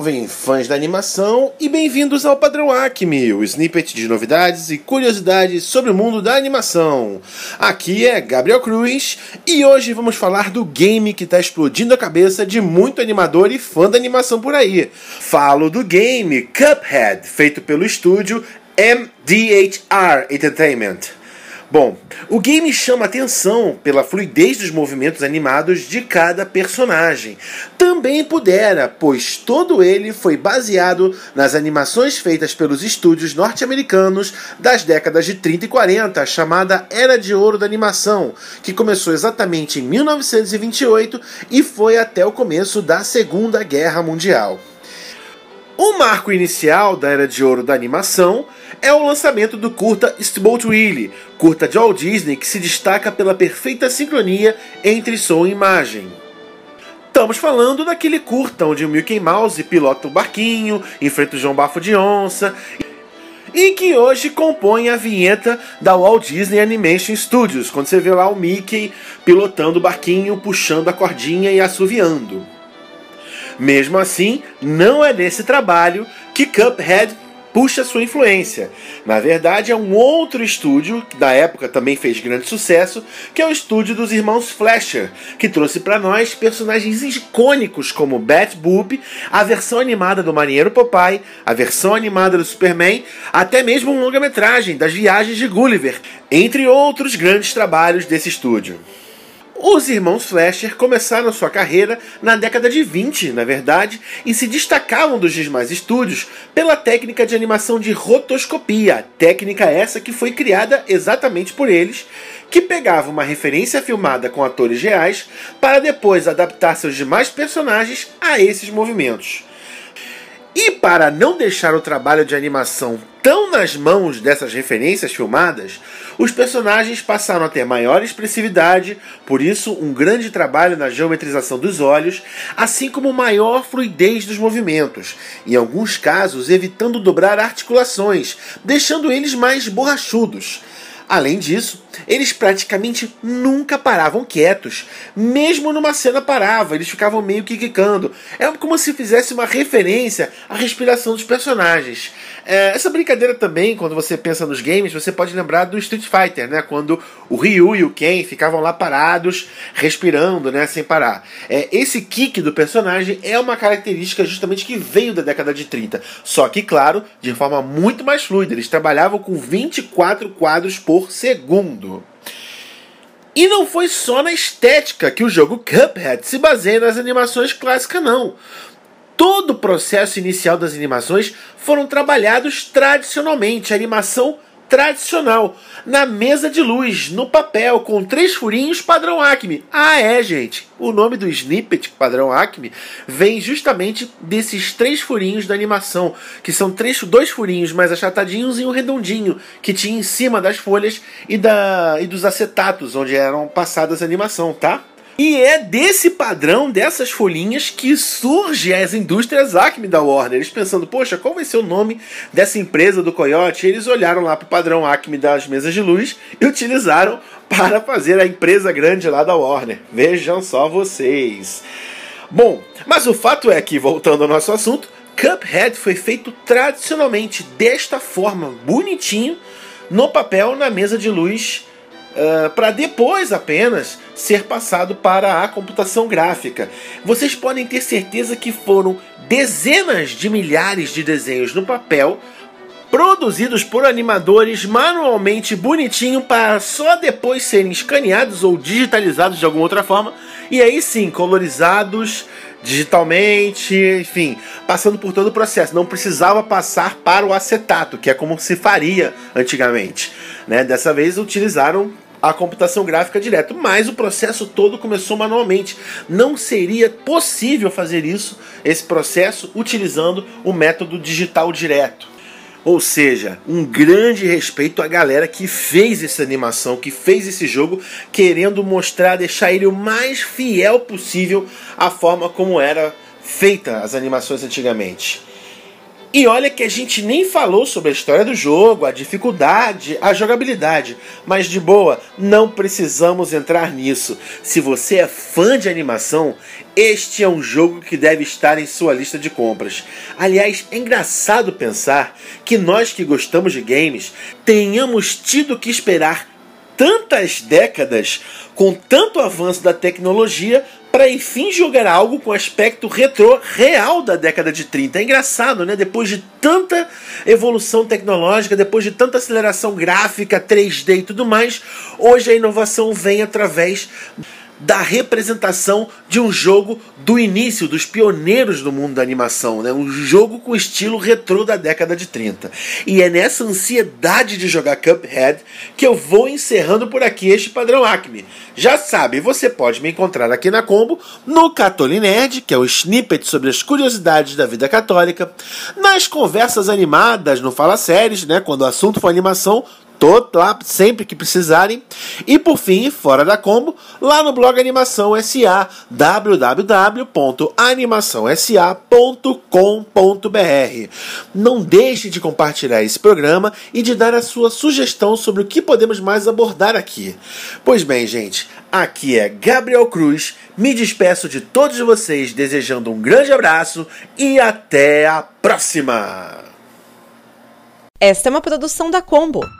Salvem fãs da animação e bem-vindos ao Padrão Acme, o snippet de novidades e curiosidades sobre o mundo da animação. Aqui é Gabriel Cruz e hoje vamos falar do game que está explodindo a cabeça de muito animador e fã da animação por aí. Falo do game Cuphead, feito pelo estúdio MDHR Entertainment. Bom, o game chama atenção pela fluidez dos movimentos animados de cada personagem. Também pudera, pois todo ele foi baseado nas animações feitas pelos estúdios norte-americanos das décadas de 30 e 40, chamada Era de Ouro da Animação, que começou exatamente em 1928 e foi até o começo da Segunda Guerra Mundial. O marco inicial da Era de Ouro da animação é o lançamento do curta Steamboat Willie, curta de Walt Disney que se destaca pela perfeita sincronia entre som e imagem. Estamos falando daquele curta onde o Mickey Mouse pilota o barquinho, enfrenta o João Bafo de Onça e que hoje compõe a vinheta da Walt Disney Animation Studios, quando você vê lá o Mickey pilotando o barquinho, puxando a cordinha e assoviando. Mesmo assim, não é desse trabalho que Cuphead puxa sua influência. Na verdade, é um outro estúdio que da época também fez grande sucesso, que é o estúdio dos irmãos Fleischer, que trouxe para nós personagens icônicos como Bat Boop, a versão animada do Marinheiro Popeye, a versão animada do Superman, até mesmo um longa-metragem das Viagens de Gulliver, entre outros grandes trabalhos desse estúdio. Os irmãos Fleischer começaram sua carreira na década de 20, na verdade, e se destacavam dos demais estúdios pela técnica de animação de rotoscopia, técnica essa que foi criada exatamente por eles, que pegava uma referência filmada com atores reais para depois adaptar seus demais personagens a esses movimentos. E para não deixar o trabalho de animação tão nas mãos dessas referências filmadas, os personagens passaram a ter maior expressividade, por isso um grande trabalho na geometrização dos olhos, assim como maior fluidez dos movimentos, em alguns casos evitando dobrar articulações, deixando eles mais borrachudos. Além disso, eles praticamente nunca paravam quietos. Mesmo numa cena parava, eles ficavam meio que quicando. É como se fizesse uma referência à respiração dos personagens. É, essa brincadeira também, quando você pensa nos games, você pode lembrar do Street Fighter, né? Quando o Ryu e o Ken ficavam lá parados, respirando, né? Sem parar. É, esse kick do personagem é uma característica justamente que veio da década de 30. Só que, claro, de forma muito mais fluida. Eles trabalhavam com 24 quadros por segundo. E não foi só na estética que o jogo Cuphead se baseia nas animações clássicas, não todo o processo inicial das animações foram trabalhados tradicionalmente, a animação tradicional, na mesa de luz, no papel, com três furinhos padrão Acme. Ah, é, gente. O nome do snippet padrão Acme vem justamente desses três furinhos da animação, que são três, dois furinhos mais achatadinhos e um redondinho que tinha em cima das folhas e, da, e dos acetatos onde eram passadas a animação, tá? E é desse padrão, dessas folhinhas, que surge as indústrias Acme da Warner. Eles pensando, poxa, qual vai ser o nome dessa empresa do Coyote? Eles olharam lá para o padrão Acme das mesas de luz e utilizaram para fazer a empresa grande lá da Warner. Vejam só vocês. Bom, mas o fato é que, voltando ao nosso assunto, Cuphead foi feito tradicionalmente desta forma, bonitinho, no papel, na mesa de luz Uh, para depois apenas ser passado para a computação gráfica. Vocês podem ter certeza que foram dezenas de milhares de desenhos no papel produzidos por animadores manualmente bonitinho para só depois serem escaneados ou digitalizados de alguma outra forma e aí sim colorizados digitalmente, enfim, passando por todo o processo. Não precisava passar para o acetato, que é como se faria antigamente. Né? Dessa vez utilizaram a computação gráfica direto, mas o processo todo começou manualmente. Não seria possível fazer isso, esse processo, utilizando o método digital direto. Ou seja, um grande respeito à galera que fez essa animação, que fez esse jogo, querendo mostrar, deixar ele o mais fiel possível à forma como era feita as animações antigamente. E olha que a gente nem falou sobre a história do jogo, a dificuldade, a jogabilidade, mas de boa, não precisamos entrar nisso. Se você é fã de animação, este é um jogo que deve estar em sua lista de compras. Aliás, é engraçado pensar que nós que gostamos de games tenhamos tido que esperar tantas décadas com tanto avanço da tecnologia para enfim jogar algo com aspecto retrô real da década de 30. É engraçado, né? Depois de tanta evolução tecnológica, depois de tanta aceleração gráfica, 3D e tudo mais, hoje a inovação vem através da representação de um jogo do início, dos pioneiros do mundo da animação, né? um jogo com estilo retrô da década de 30. E é nessa ansiedade de jogar Cuphead que eu vou encerrando por aqui este padrão Acme. Já sabe, você pode me encontrar aqui na Combo, no Catolinerd, que é o snippet sobre as curiosidades da vida católica, nas conversas animadas no Fala Séries, né? quando o assunto for animação, Tô lá sempre que precisarem. E por fim, fora da combo, lá no blog Animação SA, www.animaçãosa.com.br. Não deixe de compartilhar esse programa e de dar a sua sugestão sobre o que podemos mais abordar aqui. Pois bem, gente, aqui é Gabriel Cruz. Me despeço de todos vocês desejando um grande abraço e até a próxima. Esta é uma produção da Combo.